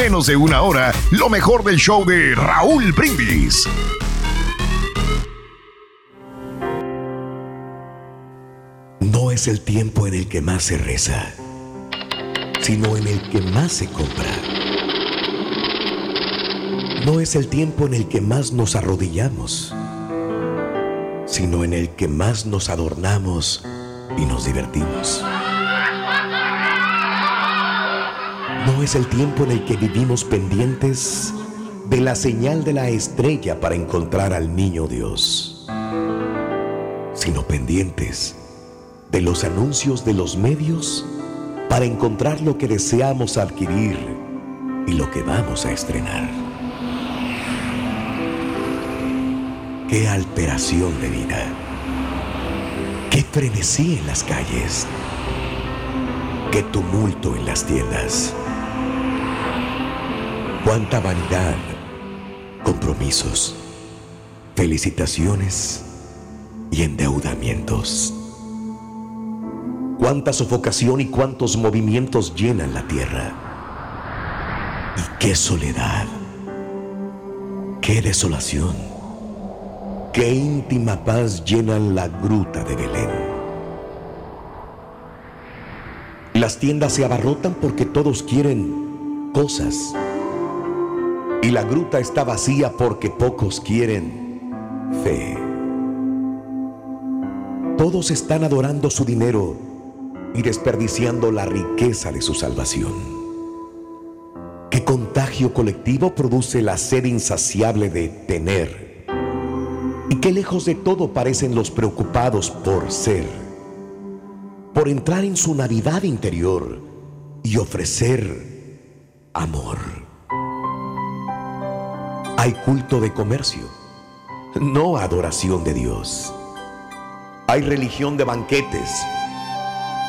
menos de una hora lo mejor del show de Raúl Brindis. No es el tiempo en el que más se reza, sino en el que más se compra. No es el tiempo en el que más nos arrodillamos sino en el que más nos adornamos y nos divertimos. No es el tiempo en el que vivimos pendientes de la señal de la estrella para encontrar al niño Dios, sino pendientes de los anuncios de los medios para encontrar lo que deseamos adquirir y lo que vamos a estrenar. Qué alteración de vida. Qué frenesí en las calles. Qué tumulto en las tiendas. Cuánta vanidad, compromisos, felicitaciones y endeudamientos. Cuánta sofocación y cuántos movimientos llenan la tierra. Y qué soledad. Qué desolación Qué íntima paz llenan la gruta de Belén. Las tiendas se abarrotan porque todos quieren cosas. Y la gruta está vacía porque pocos quieren fe. Todos están adorando su dinero y desperdiciando la riqueza de su salvación. ¿Qué contagio colectivo produce la sed insaciable de tener? Y qué lejos de todo parecen los preocupados por ser, por entrar en su Navidad interior y ofrecer amor. Hay culto de comercio, no adoración de Dios. Hay religión de banquetes,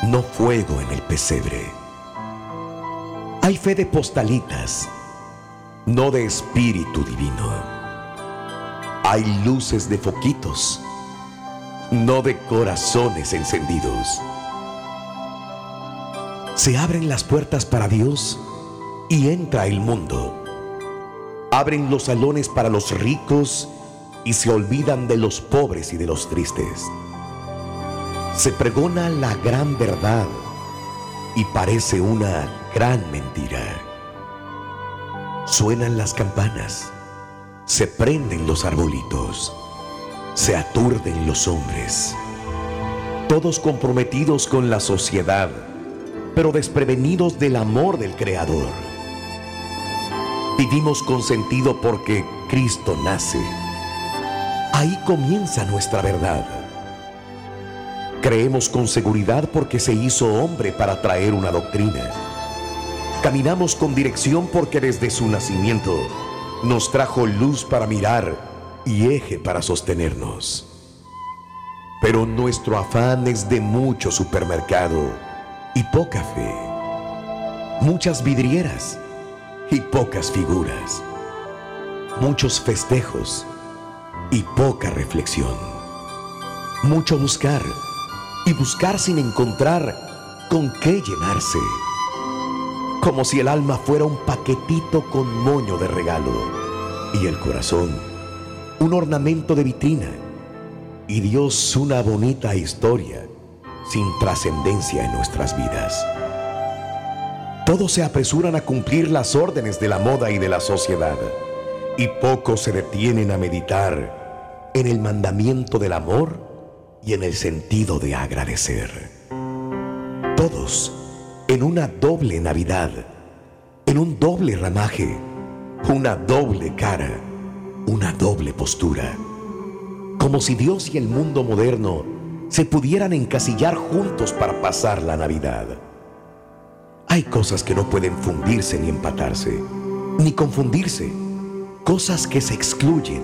no fuego en el pesebre. Hay fe de postalitas, no de espíritu divino. Hay luces de foquitos, no de corazones encendidos. Se abren las puertas para Dios y entra el mundo. Abren los salones para los ricos y se olvidan de los pobres y de los tristes. Se pregona la gran verdad y parece una gran mentira. Suenan las campanas se prenden los arbolitos, se aturden los hombres, todos comprometidos con la sociedad, pero desprevenidos del amor del Creador. Vivimos con sentido porque Cristo nace. Ahí comienza nuestra verdad. Creemos con seguridad porque se hizo hombre para traer una doctrina. Caminamos con dirección porque desde su nacimiento nos trajo luz para mirar y eje para sostenernos. Pero nuestro afán es de mucho supermercado y poca fe, muchas vidrieras y pocas figuras, muchos festejos y poca reflexión, mucho buscar y buscar sin encontrar con qué llenarse. Como si el alma fuera un paquetito con moño de regalo y el corazón un ornamento de vitrina y Dios una bonita historia sin trascendencia en nuestras vidas. Todos se apresuran a cumplir las órdenes de la moda y de la sociedad y pocos se detienen a meditar en el mandamiento del amor y en el sentido de agradecer. Todos en una doble Navidad, en un doble ramaje, una doble cara, una doble postura. Como si Dios y el mundo moderno se pudieran encasillar juntos para pasar la Navidad. Hay cosas que no pueden fundirse ni empatarse, ni confundirse, cosas que se excluyen,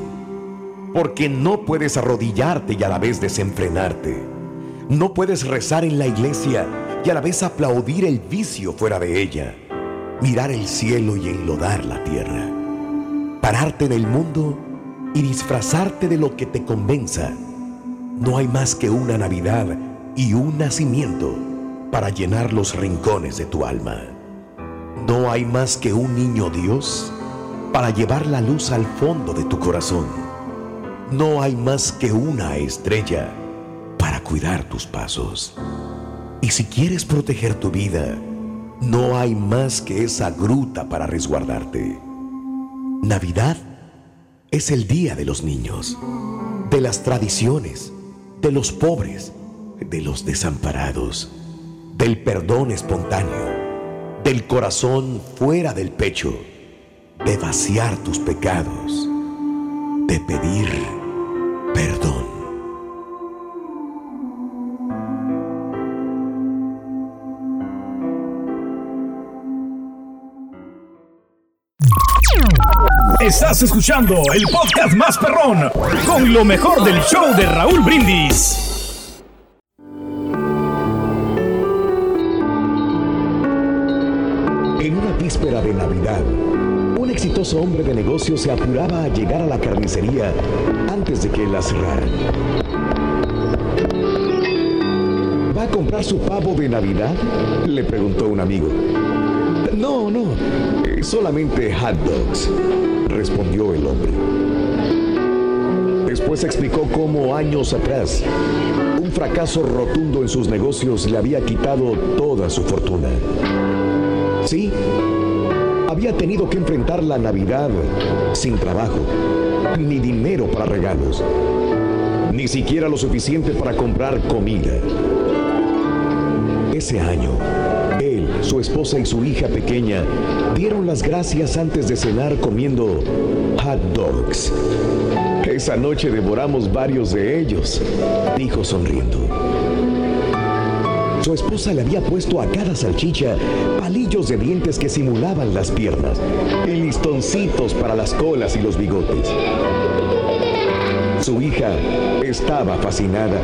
porque no puedes arrodillarte y a la vez desenfrenarte. No puedes rezar en la iglesia y a la vez aplaudir el vicio fuera de ella, mirar el cielo y enlodar la tierra, pararte en el mundo y disfrazarte de lo que te convenza. No hay más que una Navidad y un nacimiento para llenar los rincones de tu alma. No hay más que un niño Dios para llevar la luz al fondo de tu corazón. No hay más que una estrella para cuidar tus pasos. Y si quieres proteger tu vida, no hay más que esa gruta para resguardarte. Navidad es el día de los niños, de las tradiciones, de los pobres, de los desamparados del perdón espontáneo, del corazón fuera del pecho, de vaciar tus pecados, de pedir perdón. Estás escuchando el podcast más perrón con lo mejor del show de Raúl Brindis. Navidad, un exitoso hombre de negocios se apuraba a llegar a la carnicería antes de que la cerraran. ¿Va a comprar su pavo de Navidad? Le preguntó un amigo. No, no, solamente hot dogs, respondió el hombre. Después explicó cómo años atrás un fracaso rotundo en sus negocios le había quitado toda su fortuna. Sí, había tenido que enfrentar la Navidad sin trabajo, ni dinero para regalos, ni siquiera lo suficiente para comprar comida. Ese año, él, su esposa y su hija pequeña dieron las gracias antes de cenar comiendo hot dogs. Esa noche devoramos varios de ellos, dijo sonriendo. Su esposa le había puesto a cada salchicha palillos de dientes que simulaban las piernas y listoncitos para las colas y los bigotes. Su hija estaba fascinada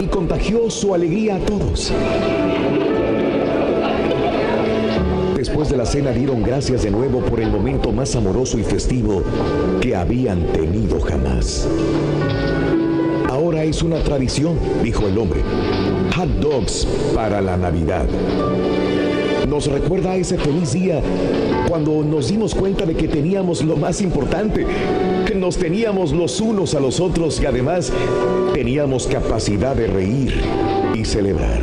y contagió su alegría a todos. Después de la cena dieron gracias de nuevo por el momento más amoroso y festivo que habían tenido jamás. Es una tradición, dijo el hombre hot dogs para la Navidad. Nos recuerda a ese feliz día cuando nos dimos cuenta de que teníamos lo más importante, que nos teníamos los unos a los otros y además teníamos capacidad de reír y celebrar.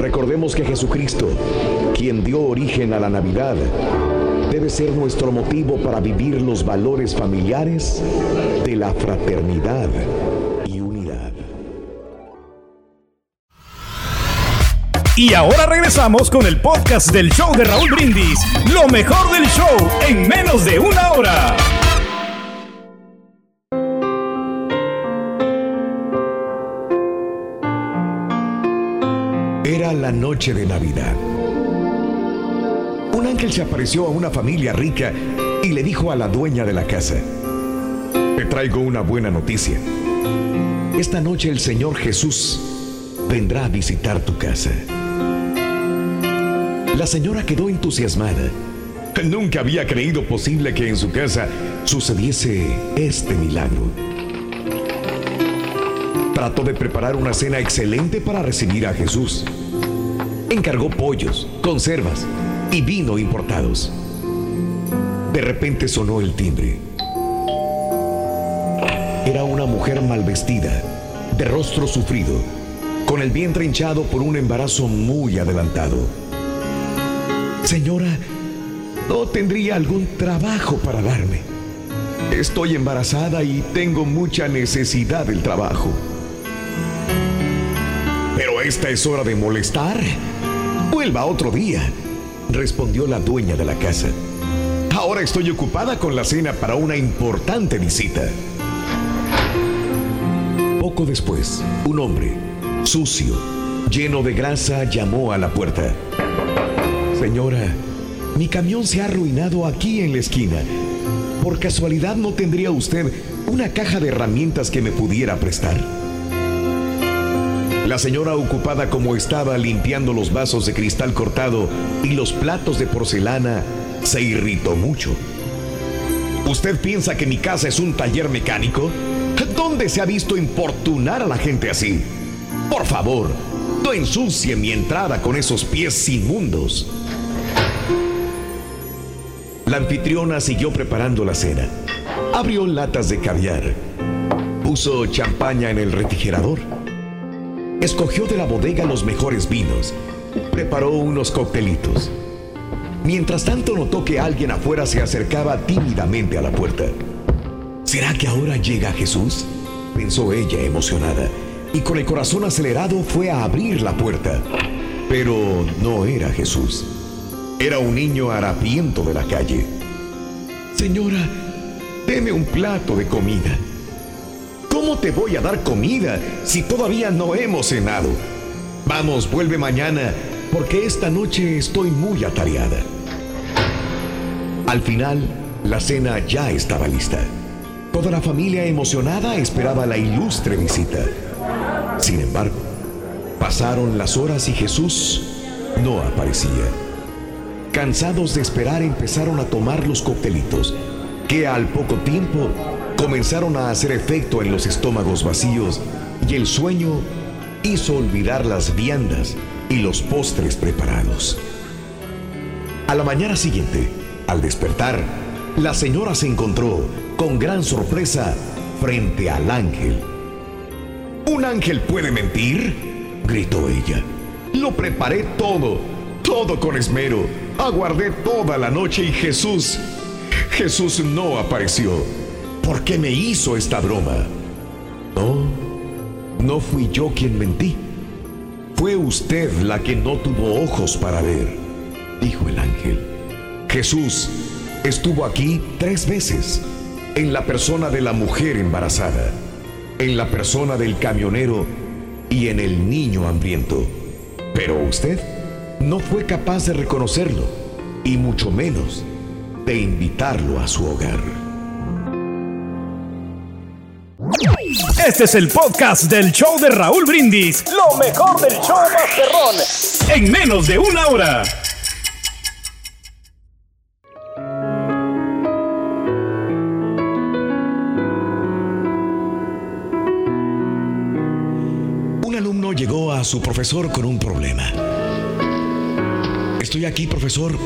Recordemos que Jesucristo, quien dio origen a la Navidad, debe ser nuestro motivo para vivir los valores familiares de la fraternidad Y ahora regresamos con el podcast del show de Raúl Brindis. Lo mejor del show en menos de una hora. Era la noche de Navidad. Un ángel se apareció a una familia rica y le dijo a la dueña de la casa, te traigo una buena noticia. Esta noche el Señor Jesús vendrá a visitar tu casa. La señora quedó entusiasmada. Nunca había creído posible que en su casa sucediese este milagro. Trató de preparar una cena excelente para recibir a Jesús. Encargó pollos, conservas y vino importados. De repente sonó el timbre. Era una mujer mal vestida, de rostro sufrido, con el vientre hinchado por un embarazo muy adelantado. Señora, no tendría algún trabajo para darme. Estoy embarazada y tengo mucha necesidad del trabajo. Pero esta es hora de molestar. Vuelva otro día, respondió la dueña de la casa. Ahora estoy ocupada con la cena para una importante visita. Poco después, un hombre, sucio, lleno de grasa, llamó a la puerta. Señora, mi camión se ha arruinado aquí en la esquina. ¿Por casualidad no tendría usted una caja de herramientas que me pudiera prestar? La señora ocupada como estaba limpiando los vasos de cristal cortado y los platos de porcelana, se irritó mucho. ¿Usted piensa que mi casa es un taller mecánico? ¿Dónde se ha visto importunar a la gente así? Por favor, no ensucie mi entrada con esos pies inmundos. La anfitriona siguió preparando la cena. Abrió latas de caviar. Puso champaña en el refrigerador. Escogió de la bodega los mejores vinos. Preparó unos coctelitos. Mientras tanto notó que alguien afuera se acercaba tímidamente a la puerta. ¿Será que ahora llega Jesús? pensó ella emocionada, y con el corazón acelerado fue a abrir la puerta. Pero no era Jesús. Era un niño harapiento de la calle. Señora, deme un plato de comida. ¿Cómo te voy a dar comida si todavía no hemos cenado? Vamos, vuelve mañana, porque esta noche estoy muy atareada. Al final, la cena ya estaba lista. Toda la familia emocionada esperaba la ilustre visita. Sin embargo, pasaron las horas y Jesús no aparecía. Cansados de esperar empezaron a tomar los coctelitos, que al poco tiempo comenzaron a hacer efecto en los estómagos vacíos y el sueño hizo olvidar las viandas y los postres preparados. A la mañana siguiente, al despertar, la señora se encontró con gran sorpresa frente al ángel. ¿Un ángel puede mentir? gritó ella. Lo preparé todo, todo con esmero. Aguardé toda la noche y Jesús, Jesús no apareció. ¿Por qué me hizo esta broma? No, no fui yo quien mentí. Fue usted la que no tuvo ojos para ver, dijo el ángel. Jesús estuvo aquí tres veces en la persona de la mujer embarazada, en la persona del camionero y en el niño hambriento. Pero usted no fue capaz de reconocerlo y mucho menos de invitarlo a su hogar. Este es el podcast del show de Raúl Brindis. Lo mejor del show Masterrón. En menos de una hora. su profesor con un problema. Estoy aquí, profesor,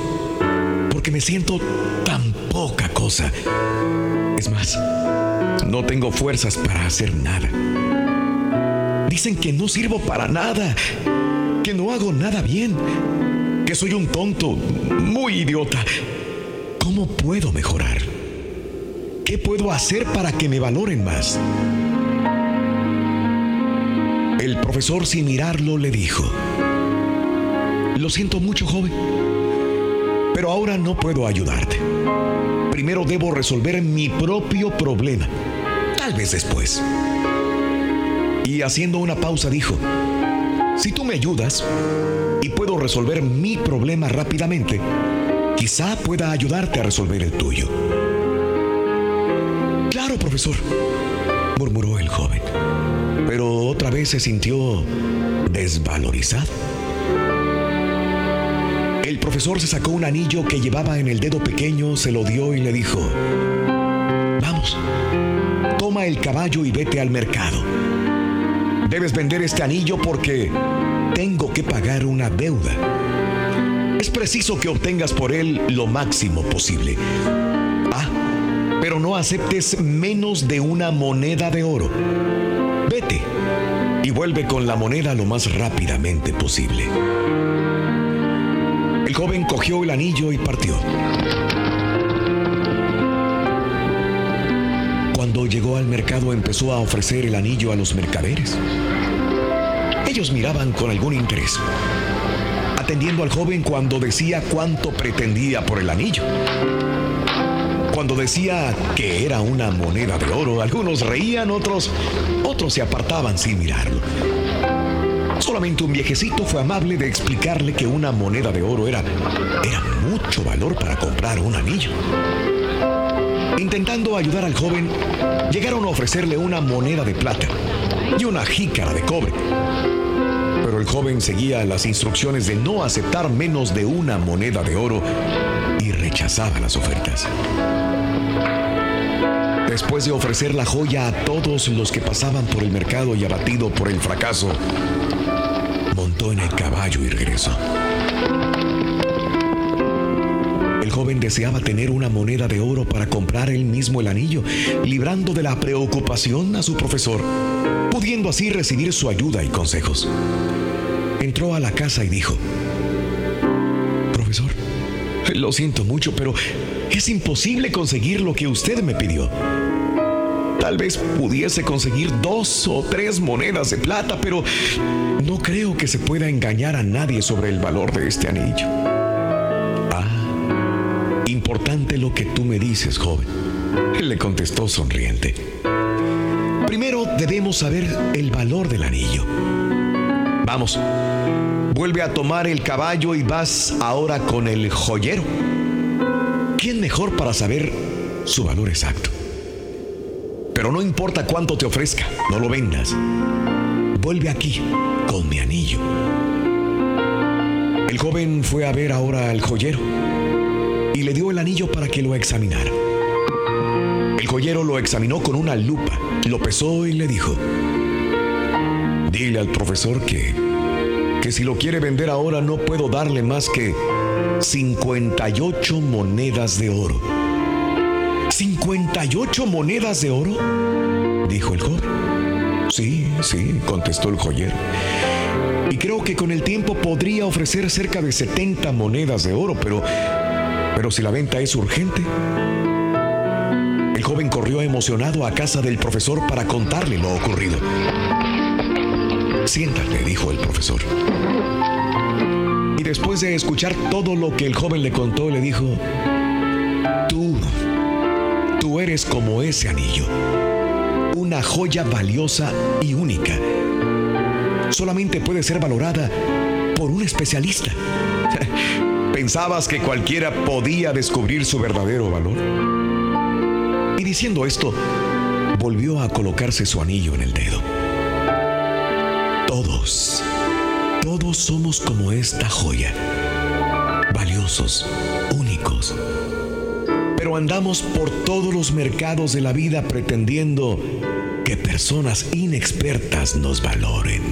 porque me siento tan poca cosa. Es más, no tengo fuerzas para hacer nada. Dicen que no sirvo para nada, que no hago nada bien, que soy un tonto, muy idiota. ¿Cómo puedo mejorar? ¿Qué puedo hacer para que me valoren más? El profesor sin mirarlo le dijo, lo siento mucho joven, pero ahora no puedo ayudarte. Primero debo resolver mi propio problema, tal vez después. Y haciendo una pausa dijo, si tú me ayudas y puedo resolver mi problema rápidamente, quizá pueda ayudarte a resolver el tuyo. Claro, profesor, murmuró el joven pero otra vez se sintió desvalorizado. Profesor se sacó un anillo que llevaba en el dedo pequeño, se lo dio y le dijo, vamos, toma el caballo y vete al mercado. Debes vender este anillo porque tengo que pagar una deuda. Es preciso que obtengas por él lo máximo posible. Ah, pero no aceptes menos de una moneda de oro Vete y vuelve con la moneda lo más rápidamente posible. Joven cogió el anillo y partió. Cuando llegó al mercado empezó a ofrecer el anillo a los mercaderes. Ellos miraban con algún interés, atendiendo al joven cuando decía cuánto pretendía por el anillo. Cuando decía que era una moneda de oro, algunos reían, otros, otros se apartaban sin mirarlo. Solamente un viejecito fue amable de explicarle que una moneda de oro era, era mucho valor para comprar un anillo. Intentando ayudar al joven, llegaron a ofrecerle una moneda de plata y una jícara de cobre. Pero el joven seguía las instrucciones de no aceptar menos de una moneda de oro y rechazaba las ofertas. Después de ofrecer la joya a todos los que pasaban por el mercdo y abatido por el fracaso, en el caballo y regresó. El joven deseaba tener una moneda de oro para comprar él mismo el anillo, librando de la preocupación a su profesor, pudiendo así recibir su ayuda y consejos. Entró a la casa y dijo, Profesor, lo siento mucho, pero es imposible conseguir lo que usted me pidió. Tal vez pudiese conseguir dos o tres monedas de plata, pero no creo que se pueda engañar a nadie sobre el valor de este anillo. Ah, importante lo que tú me dices, joven, le contestó sonriente. Primero debemos saber el valor del anillo. Vamos, vuelve a tomar el caballo y vas ahora con el joyero. ¿Quién mejor para saber su valor exacto? Pero no importa cuánto te ofrezca, no lo vendas. Vuelve aquí con mi anillo. El joven fue a ver ahora al joyero y le dio el anillo para que lo examinara. El joyero lo examinó con una lupa, lo pesó y le dijo, dile al profesor que, que si lo quiere vender ahora no puedo darle más que 58 monedas de oro. ¿58 monedas de oro? Dijo el joven. Sí, sí, contestó el joyero. Y creo que con el tiempo podría ofrecer cerca de 70 monedas de oro, pero, pero si la venta es urgente. El joven corrió emocionado a casa del profesor para contarle lo ocurrido. Siéntate, dijo el profesor. Y después de escuchar todo lo que el joven le contó, le dijo, tú, tú eres como ese anillo, una joya valiosa y única. Solamente puede ser valorada por un especialista. ¿Pensabas que cualquiera podía descubrir su verdadero valor? Y diciendo esto, volvió a colocarse su anillo en el dedo. Todos, todos somos como esta joya, valiosos, únicos. Andamos por todos los mercados de la vida pretendiendo que personas inexpertas nos valoren.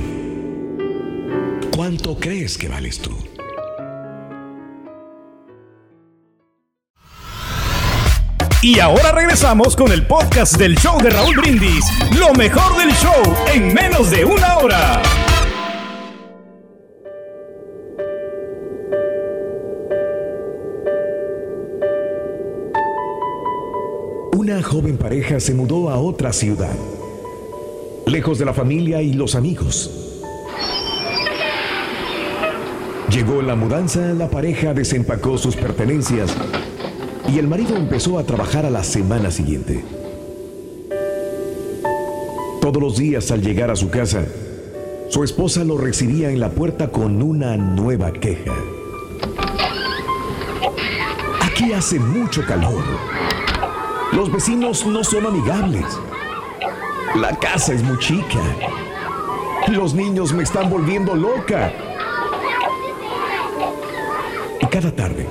¿Cuánto crees que vales tú? Y ahora regresamos con el podcast del show de Raúl Brindis. Lo mejor del show en menos de una hora. Una joven pareja se mudó a otra ciudad, lejos de la familia y los amigos. Llegó la mudanza, la pareja desempacó sus pertenencias y el marido empezó a trabajar a la semana siguiente. Todos los días al llegar a su casa, su esposa lo recibía en la puerta con una nueva queja. Aquí hace mucho calor. Los vecinos no son amigables. La casa es muy chica. Los niños me están volviendo loca. Y cada tarde,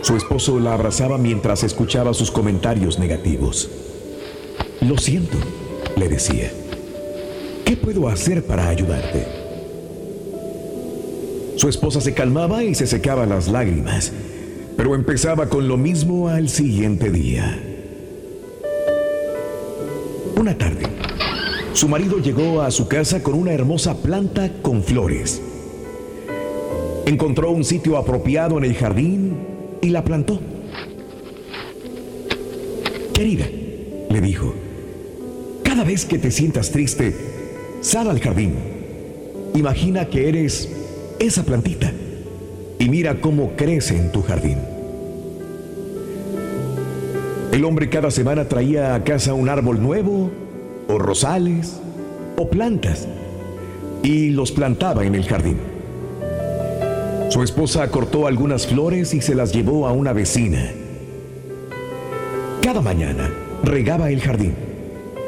su esposo la abrazaba mientras escuchaba sus comentarios negativos. Lo siento, le decía. ¿Qué puedo hacer para ayudarte? Su esposa se calmaba y se secaba las lágrimas, pero empezaba con lo mismo al siguiente día. Una tarde, su marido llegó a su casa con una hermosa planta con flores. Encontró un sitio apropiado en el jardín y la plantó. Querida, le dijo, cada vez que te sientas triste, sal al jardín. Imagina que eres esa plantita y mira cómo crece en tu jardín. El hombre cada semana traía a casa un árbol nuevo, o rosales, o plantas, y los plantaba en el jardín. Su esposa cortó algunas flores y se las llevó a una vecina. Cada mañana regaba el jardín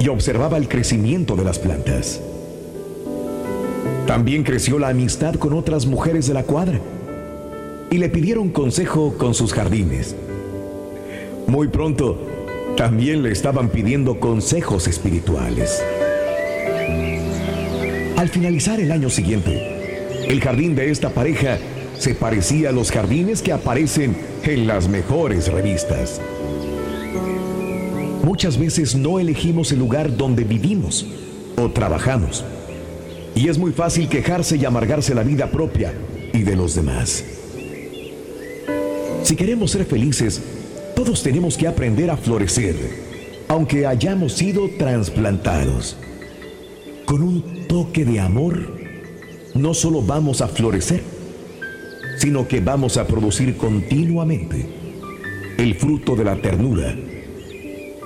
y observaba el crecimiento de las plantas. También creció la amistad con otras mujeres de la cuadra y le pidieron consejo con sus jardines. Muy pronto, también le estaban pidiendo consejos espirituales. Al finalizar el año siguiente, el jardín de esta pareja se parecía a los jardines que aparecen en las mejores revistas. Muchas veces no elegimos el lugar donde vivimos o trabajamos. Y es muy fácil quejarse y amargarse la vida propia y de los demás. Si queremos ser felices, todos tenemos que aprender a florecer, aunque hayamos sido trasplantados. Con un toque de amor, no solo vamos a florecer, sino que vamos a producir continuamente el fruto de la ternura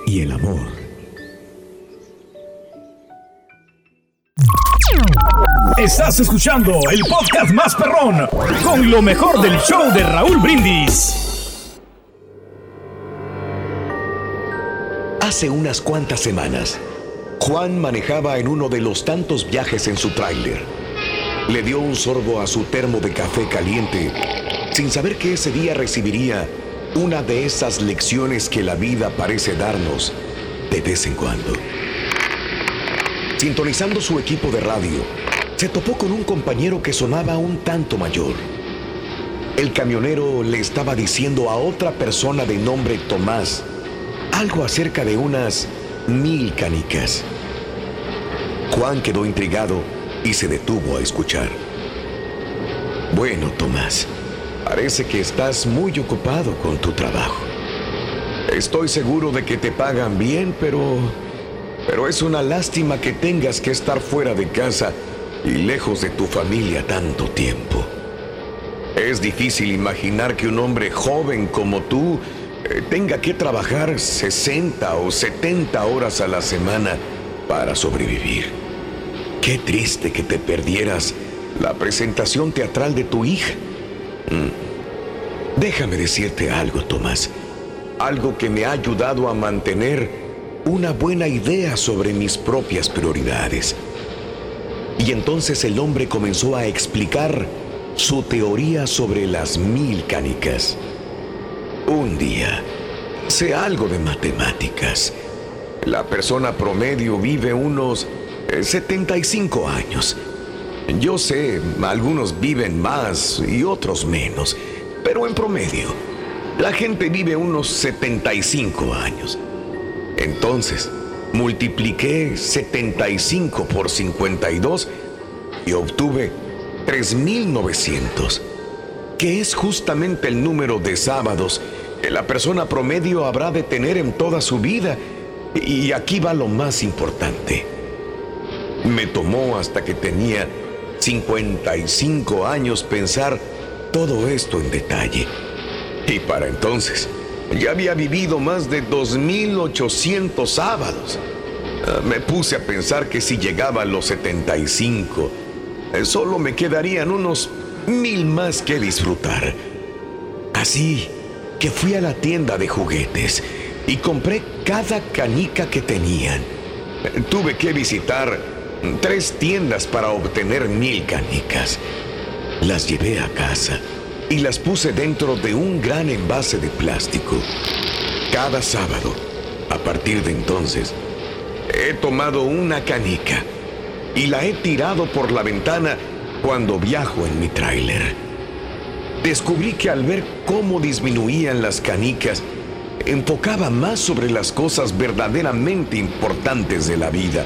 y el amor. Estás escuchando el podcast más perrón con lo mejor del show de Raúl Brindis. Hace unas cuantas semanas, Juan manejaba en uno de los tantos viajes en su tráiler. Le dio un sorbo a su termo de café caliente, sin saber que ese día recibiría una de esas lecciones que la vida parece darnos de vez en cuando. Sintonizando su equipo de radio, se topó con un compañero que sonaba un tanto mayor. El camionero le estaba diciendo a otra persona de nombre Tomás algo acerca de unas mil canicas. Juan quedó intrigado y se detuvo a escuchar. Bueno, Tomás, parece que estás muy ocupado con tu trabajo. Estoy seguro de que te pagan bien, pero... Pero es una lástima que tengas que estar fuera de casa y lejos de tu familia tanto tiempo. Es difícil imaginar que un hombre joven como tú tenga que trabajar 60 o 70 horas a la semana para sobrevivir. Qué triste que te perdieras la presentación teatral de tu hija. Mm. Déjame decirte algo, Tomás. Algo que me ha ayudado a mantener una buena idea sobre mis propias prioridades. Y entonces el hombre comenzó a explicar su teoría sobre las mil canicas. Un día, sé algo de matemáticas. La persona promedio vive unos 75 eh, años. Yo sé, algunos viven más y otros menos, pero en promedio, la gente vive unos 75 años. Entonces, multipliqué 75 por 52 y obtuve 3.900, que es justamente el número de sábados que la persona promedio habrá de tener en toda su vida. Y aquí va lo más importante. Me tomó hasta que tenía 55 años pensar todo esto en detalle. Y para entonces, ya había vivido más de 2.800 sábados. Ah, me puse a pensar que si llegaba a los 75, eh, solo me quedarían unos mil más que disfrutar. Así que fui a la tienda de juguetes y compré cada canica que tenían. Tuve que visitar tres tiendas para obtener mil canicas. Las llevé a casa y las puse dentro de un gran envase de plástico. Cada sábado, a partir de entonces, he tomado una canica y la he tirado por la ventana cuando viajo en mi tráiler. Descubrí que al ver cómo disminuían las canicas, enfocaba más sobre las cosas verdaderamente importantes de la vida.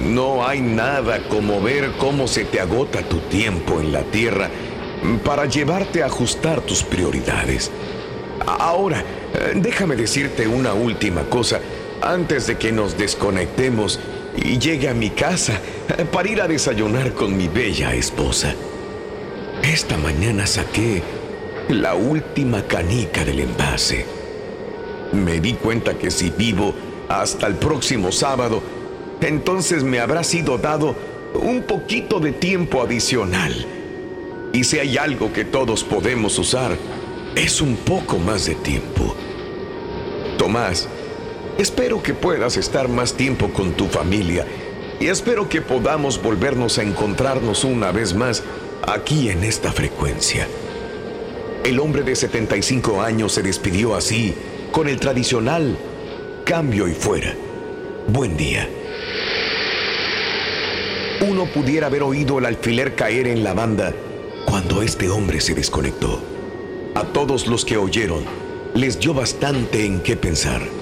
No hay nada como ver cómo se te agota tu tiempo en la tierra para llevarte a ajustar tus prioridades. Ahora, déjame decirte una última cosa antes de que nos desconectemos y llegue a mi casa para ir a desayunar con mi bella esposa. Esta mañana saqué la última canica del envase. Me di cuenta que si vivo hasta el próximo sábado, entonces me habrá sido dado un poquito de tiempo adicional. Y si hay algo que todos podemos usar, es un poco más de tiempo. Tomás, espero que puedas estar más tiempo con tu familia y espero que podamos volvernos a encontrarnos una vez más aquí en esta frecuencia. El hombre de 75 años se despidió así, con el tradicional cambio y fuera. Buen día. Uno pudiera haber oído el alfiler caer en la banda cuando este hombre se desconectó. A todos los que oyeron, les dio bastante en qué pensar.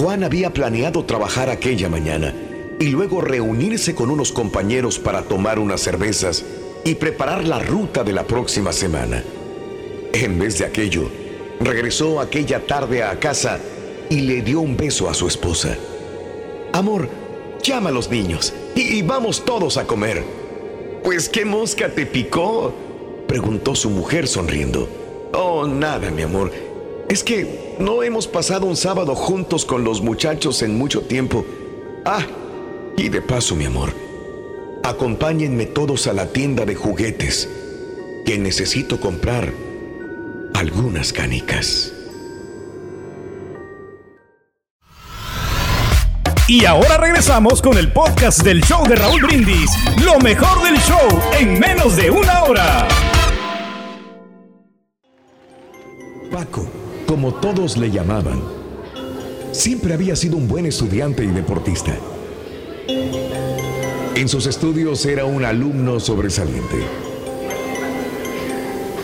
Juan había planeado trabajar aquella mañana y luego reunirse con unos compañeros para tomar unas cervezas y preparar la ruta de la próxima semana. En vez de aquello, regresó aquella tarde a casa y le dio un beso a su esposa. Amor, llama a los niños y, vamos todos a comer. Pues qué mosca te picó, preguntó su mujer sonriendo. Oh, nada, mi amor. Es que no hemos pasado un sábado juntos con los muchachos en mucho tiempo. Ah, y de paso, mi amor, acompáñenme todos a la tienda de juguetes, que necesito comprar algunas canicas. Y ahora regresamos con el podcast del show de Raúl Brindis, lo mejor del show en menos de una hora. Paco, como todos le llamaban, siempre había sido un buen estudiante y deportista. En sus estudios era un alumno sobresaliente.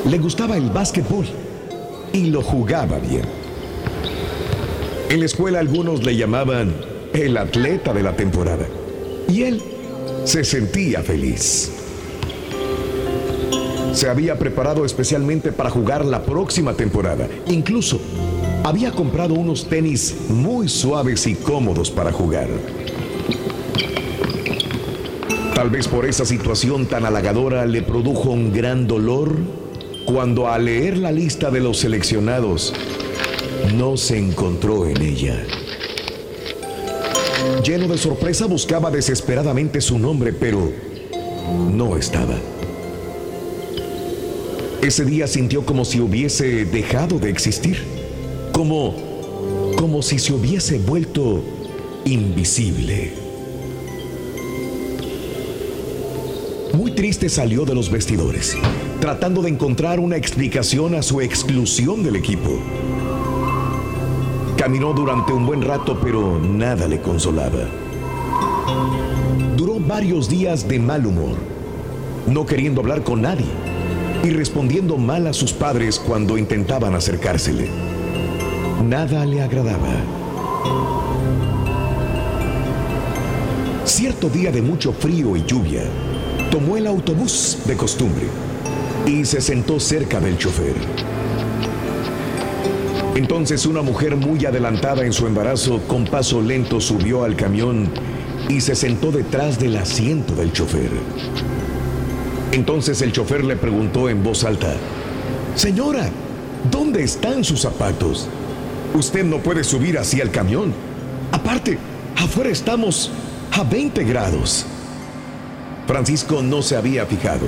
Le gustaba el básquetbol y lo jugaba bien. En la escuela algunos le llamaban el atleta de la temporada y él se sentía feliz. Se había preparado especialmente para jugar la próxima temporada. Incluso había comprado unos tenis muy suaves y cómodos para jugar. Tal vez por esa situación tan halagadora le produjo un gran dolor cuando al leer la lista de los seleccionados no se encontró en ella. Lleno de sorpresa buscaba desesperadamente su nombre, pero no estaba. Ese día sintió como si hubiese dejado de existir, como como si se hubiese vuelto invisible. Muy triste salió de los vestidores tratando de encontrar una explicación a su exclusión del equipo. Caminó durante un buen rato, pero nada le consolaba. Duró varios días de mal humor, no queriendo hablar con nadie y respondiendo mal a sus padres cuando intentaban acercársele. Nada le agradaba. Cierto día de mucho frío y lluvia, tomó el autobús de costumbre y se sentó cerca del chofer. Entonces una mujer muy adelantada en su embarazo con paso lento subió al camión y se sentó detrás del asiento del chofer. Entonces el chofer le preguntó en voz alta, Señora, ¿dónde están sus zapatos? Usted no puede subir así al camión. Aparte, afuera estamos a 20 grados. Francisco no se había fijado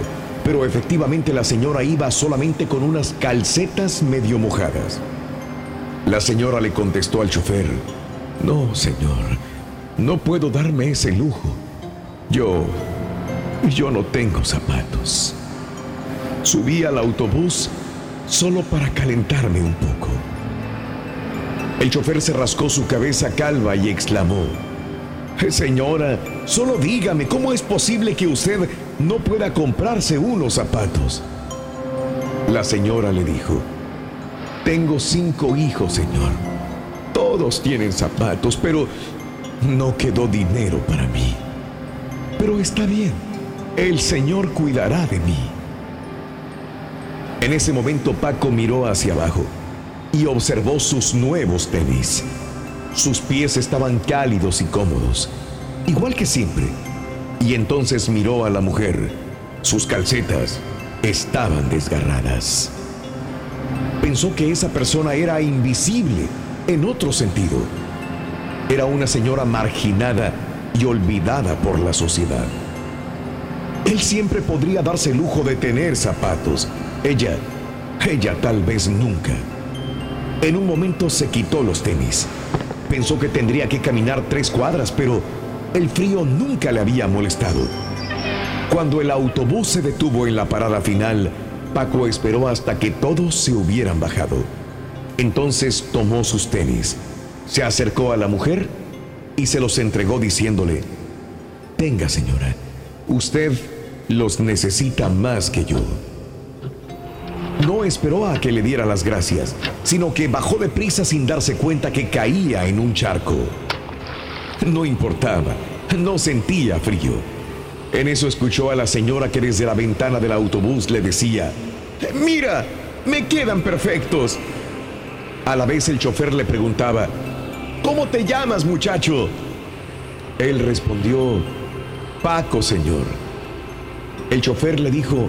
pero efectivamente la señora iba solamente con unas calcetas medio mojadas. La señora le contestó al chofer, no, señor, no puedo darme ese lujo. Yo, yo no tengo zapatos. Subí al autobús solo para calentarme un poco. El chofer se rascó su cabeza calva y exclamó, Señora, solo dígame, ¿cómo es posible que usted no pueda comprarse unos zapatos? La señora le dijo, tengo cinco hijos, señor. Todos tienen zapatos, pero no quedó dinero para mí. Pero está bien, el Señor cuidará de mí. En ese momento Paco miró hacia abajo y observó sus nuevos tenis. Sus pies estaban cálidos y cómodos, igual que siempre. Y entonces miró a la mujer. Sus calcetas estaban desgarradas. Pensó que esa persona era invisible en otro sentido. Era una señora marginada y olvidada por la sociedad. Él siempre podría darse el lujo de tener zapatos. Ella, ella tal vez nunca. En un momento se quitó los tenis. Pensó que tendría que caminar tres cuadras, pero el frío nunca le había molestado. Cuando el autobús se detuvo en la parada final, Paco esperó hasta que todos se hubieran bajado. Entonces tomó sus tenis, se acercó a la mujer y se los entregó diciéndole, Tenga señora, usted los necesita más que yo. No esperó a que le diera las gracias, sino que bajó deprisa sin darse cuenta que caía en un charco. No importaba, no sentía frío. En eso escuchó a la señora que desde la ventana del autobús le decía, Mira, me quedan perfectos. A la vez el chofer le preguntaba, ¿Cómo te llamas muchacho? Él respondió, Paco, señor. El chofer le dijo,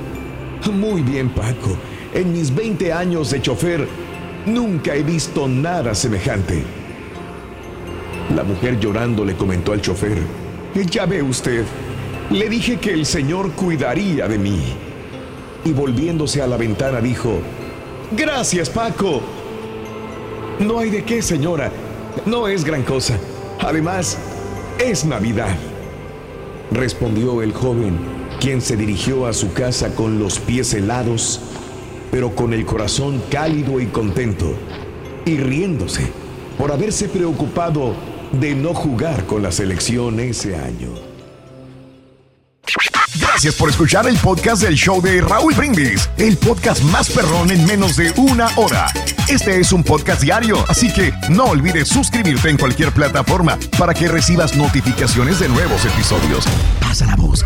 Muy bien, Paco. En mis 20 años de chofer, nunca he visto nada semejante. La mujer llorando le comentó al chofer, Ya ve usted, le dije que el Señor cuidaría de mí. Y volviéndose a la ventana dijo, Gracias, Paco. No hay de qué, señora. No es gran cosa. Además, es Navidad. Respondió el joven, quien se dirigió a su casa con los pies helados, pero con el corazón cálido y contento, y riéndose por haberse preocupado de no jugar con la selección ese año. Gracias por escuchar el podcast del show de Raúl Brindis, el podcast más perrón en menos de una hora. Este es un podcast diario, así que no olvides suscribirte en cualquier plataforma para que recibas notificaciones de nuevos episodios. Pasa la voz,